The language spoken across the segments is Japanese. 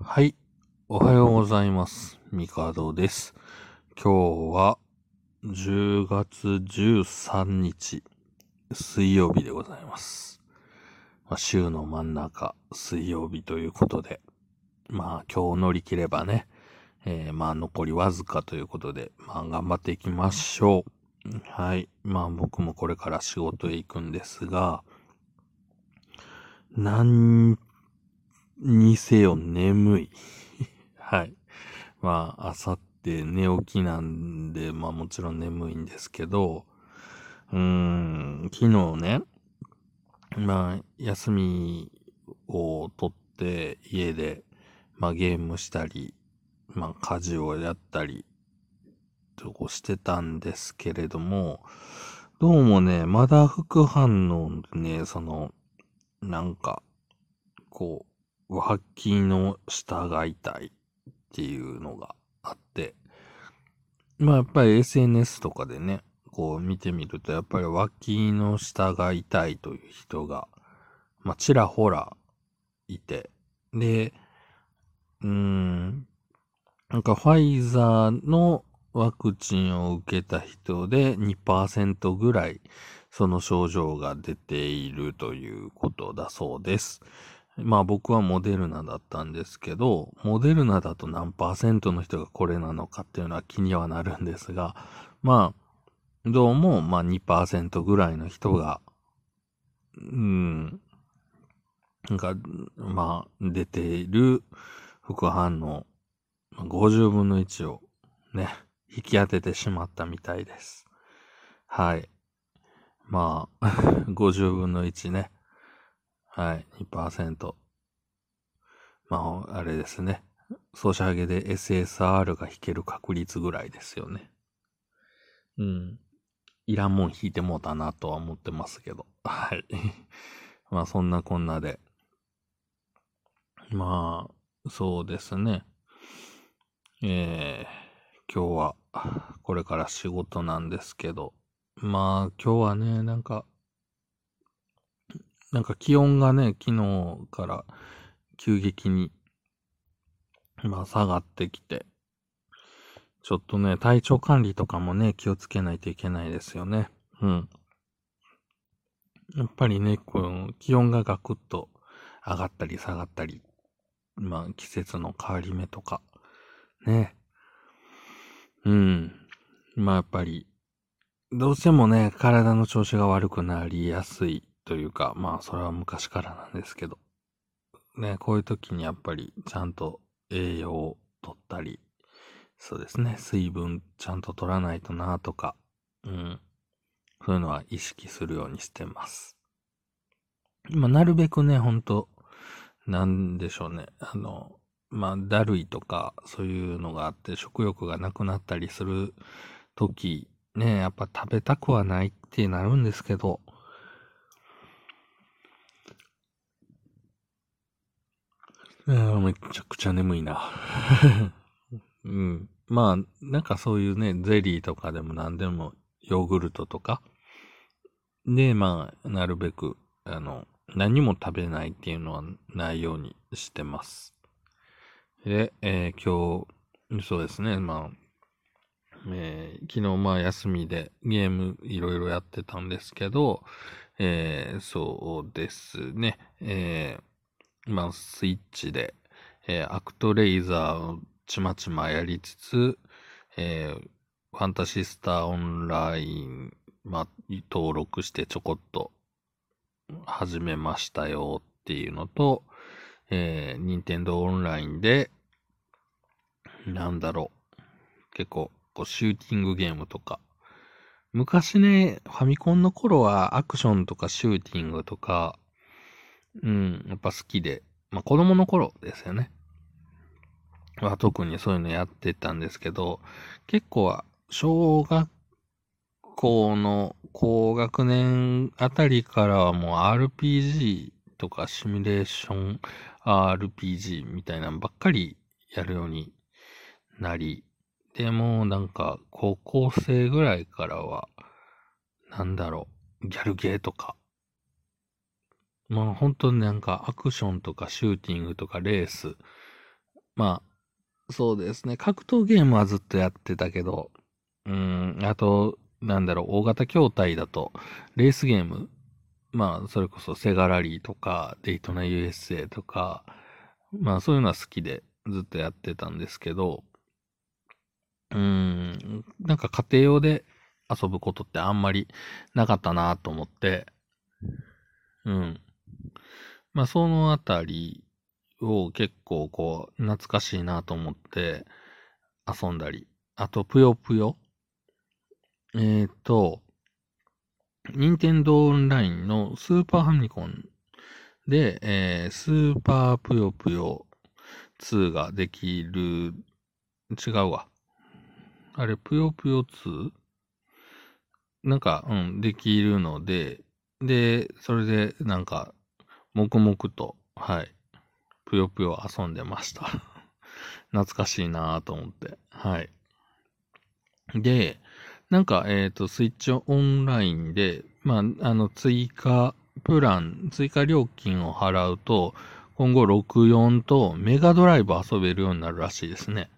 はい。おはようございます。ミカドです。今日は10月13日水曜日でございます。まあ、週の真ん中水曜日ということで、まあ今日乗り切ればね、えーまあ残りわずかということで、まあ頑張っていきましょう。はい。まあ僕もこれから仕事へ行くんですが、なんにせよ眠い。はい。まあ、あさって寝起きなんで、まあもちろん眠いんですけど、うーん、昨日ね、まあ、休みを取って家で、まあゲームしたり、まあ家事をやったり、とこしてたんですけれども、どうもね、まだ副反応でね、その、なんか、こう、脇の下が痛いっていうのがあって、まあやっぱり SNS とかでね、こう見てみると、やっぱり脇の下が痛いという人が、まあちらほらいて、で、うーん、なんかファイザーのワクチンを受けた人で2%ぐらいその症状が出ているということだそうです。まあ僕はモデルナだったんですけど、モデルナだと何パーセントの人がこれなのかっていうのは気にはなるんですが、まあ、どうもまあ2%ぐらいの人が、うん、なんか、まあ出ている副反応、50分の1をね、引き当ててしまったみたいです。はい。まあ、50分の1ね。はい、2%。まあ、あれですね。ソシャゲで SSR が引ける確率ぐらいですよね。うん。いらんもん引いてもうたなとは思ってますけど。はい。まあ、そんなこんなで。まあ、そうですね。えー、今日は、これから仕事なんですけど、まあ、今日はね、なんか、なんか気温がね、昨日から急激に、まあ下がってきて、ちょっとね、体調管理とかもね、気をつけないといけないですよね。うん。やっぱりね、この気温がガクッと上がったり下がったり、まあ季節の変わり目とか、ね。うん。まあやっぱり、どうしてもね、体の調子が悪くなりやすいというか、まあそれは昔からなんですけど、ね、こういう時にやっぱりちゃんと栄養を取ったり、そうですね、水分ちゃんと取らないとなとか、うん、そういうのは意識するようにしてます。まあなるべくね、ほんと、なんでしょうね、あの、まあだるいとか、そういうのがあって食欲がなくなったりする時、ね、やっぱ食べたくはないってなるんですけど、うんめちゃくちゃ眠いな。うん。まあ、なんかそういうね、ゼリーとかでも何でも、ヨーグルトとか。で、まあ、なるべく、あの、何も食べないっていうのはないようにしてます。で、えー今日、そうですね、まあ、えー昨日まあ休みでゲームいろいろやってたんですけど、えーそうですね、えーまあスイッチで、えーアクトレイザーをちまちまやりつつ、えーファンタシスターオンライン、まあ、登録してちょこっと始めましたよっていうのと、えー、任天堂オンラインで、なんだろう、結構、こう、シューティングゲームとか、昔ね、ファミコンの頃はアクションとかシューティングとか、うん、やっぱ好きで、まあ子供の頃ですよね。は特にそういうのやってたんですけど、結構は小学校の高学年あたりからはもう RPG とかシミュレーション RPG みたいなのばっかりやるようになり、でもなんか高校生ぐらいからは、なんだろう、ギャルゲーとか、まあ本当になんかアクションとかシューティングとかレース。まあ、そうですね。格闘ゲームはずっとやってたけど、うん、あと、なんだろう、大型筐体だと、レースゲーム、まあ、それこそセガラリーとか、デイトナ USA とか、まあ、そういうのは好きでずっとやってたんですけど、うん、なんか家庭用で遊ぶことってあんまりなかったなと思って、うん。まあ、そのあたりを結構こう、懐かしいなと思って遊んだり。あと、ぷよぷよえっ、ー、と、任天堂オンラインのスーパーファミコンで、えー、スーパーぷよぷよ2ができる、違うわ。あれ、ぷよぷよ 2? なんか、うん、できるので、で、それで、なんか、黙々と、はい、ぷよぷよ遊んでました。懐かしいなぁと思って、はい。で、なんか、えっ、ー、と、スイッチオンラインで、まあ、あの、追加プラン、追加料金を払うと、今後64とメガドライブ遊べるようになるらしいですね。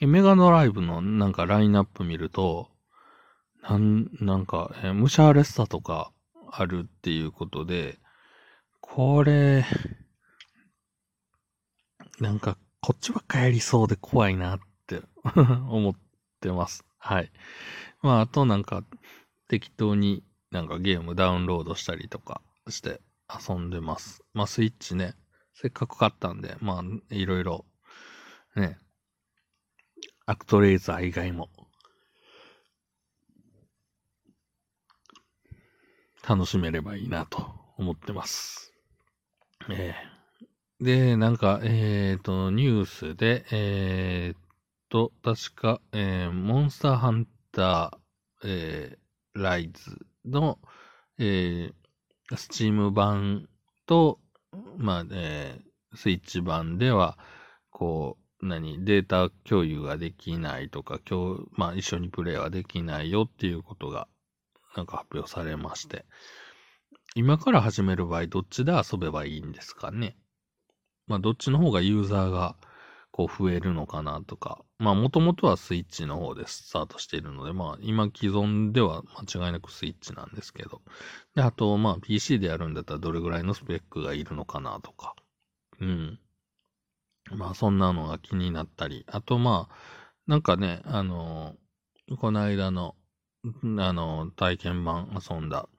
メガドライブのなんかラインナップ見ると、なん、なんか、えー、ムシャーレッサとかあるっていうことで、これ、なんか、こっちばっかやりそうで怖いなって 思ってます。はい。まあ、あとなんか、適当になんかゲームダウンロードしたりとかして遊んでます。まあ、スイッチね、せっかく買ったんで、まあ、いろいろ、ね、アクトレーザー以外も、楽しめればいいなと思ってます。えー、で、なんか、えっ、ー、と、ニュースで、えっ、ー、と、確か、えー、モンスターハンター、えー、ライズの、えー、スチーム版と、まあ、えー、スイッチ版では、こう、何、データ共有ができないとか、今日、まあ、一緒にプレイはできないよっていうことが、なんか発表されまして。今から始める場合、どっちで遊べばいいんですかね？まあ、どっちの方がユーザーが、こう増えるのかなとか。まあもともとはスイッチの方でスタートしているので、まあ今既存では間違いなくスイッチなんですけど。で、あとまあ PC でやるんだったらどれぐらいのスペックがいるのかなとか。うん。まあそんなのが気になったり。あとまあ、なんかね、あのこの間の、あの体験版遊んだ、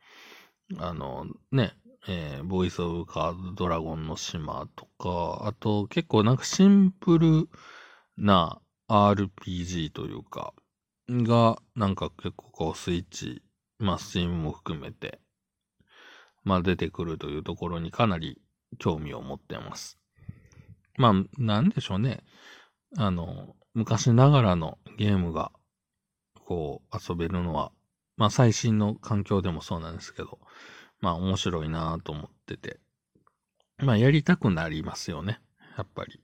あのね、えー、ボイスオブカードドラゴンの島とか、あと結構なんかシンプルな RPG というか、が、なんか結構こうスイッチ、まあスチームも含めて、まあ出てくるというところにかなり興味を持ってます。まあ、なんでしょうね。あの、昔ながらのゲームが、こう遊べるのは、まあ最新の環境でもそうなんですけど、まあ面白いなと思ってて。まあやりたくなりますよね。やっぱり。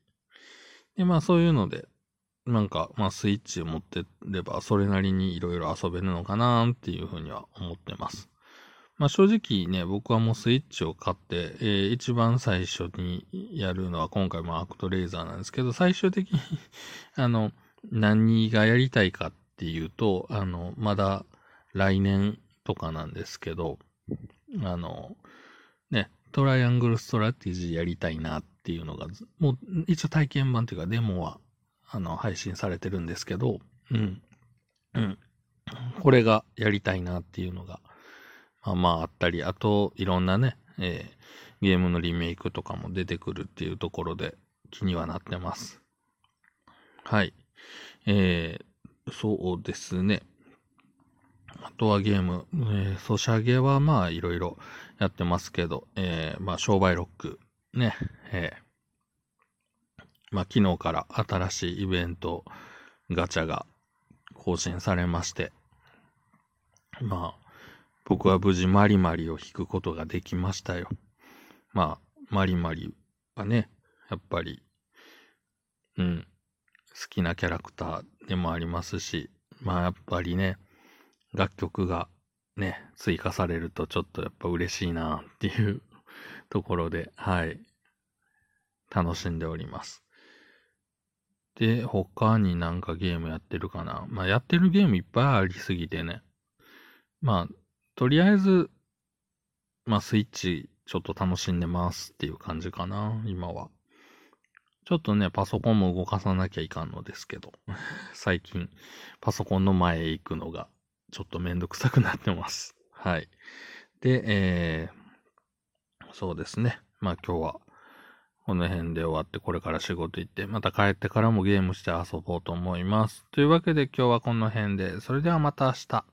で、まあそういうので、なんか、まあスイッチを持ってれば、それなりにいろいろ遊べるのかなっていうふうには思ってます。まあ正直ね、僕はもうスイッチを買って、えー、一番最初にやるのは今回もアクトレーザーなんですけど、最終的に あの、何がやりたいかっていうと、あの、まだ来年とかなんですけど、あの、ね、トライアングルストラテジーやりたいなっていうのが、もう一応体験版というかデモは、あの、配信されてるんですけど、うん。うん。これがやりたいなっていうのが、まあまああったり、あと、いろんなね、えー、ゲームのリメイクとかも出てくるっていうところで気にはなってます。はい。えー、そうですね。あとはゲーム、えー、ソシャゲはまあいろいろやってますけど、えー、まあ商売ロック、ね、えー、まあ昨日から新しいイベントガチャが更新されまして、まあ僕は無事マリマリを引くことができましたよ。まあ、マリマリはね、やっぱり、うん、好きなキャラクターでもありますし、まあやっぱりね、楽曲がね、追加されるとちょっとやっぱ嬉しいなっていう ところで、はい、楽しんでおります。で、他になんかゲームやってるかな？まあ、やってるゲームいっぱいありすぎてね。まあ、とりあえず、まあ、スイッチちょっと楽しんでますっていう感じかな、今は。ちょっとね、パソコンも動かさなきゃいかんのですけど、最近、パソコンの前へ行くのが、ちょっとめんどくさくなってます。はい。で、えー、そうですね。まあ今日は、この辺で終わって、これから仕事行って、また帰ってからもゲームして遊ぼうと思います。というわけで今日はこの辺で、それではまた明日。